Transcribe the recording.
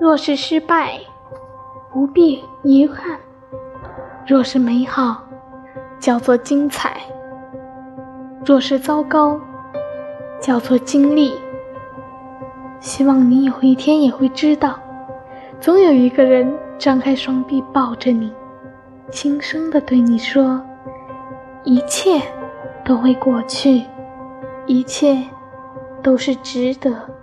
若是失败不必遗憾。若是美好叫做精彩若是糟糕叫做经历。希望你有一天也会知道总有一个人张开双臂抱着你轻声的对你说一切都会过去一切都是值得。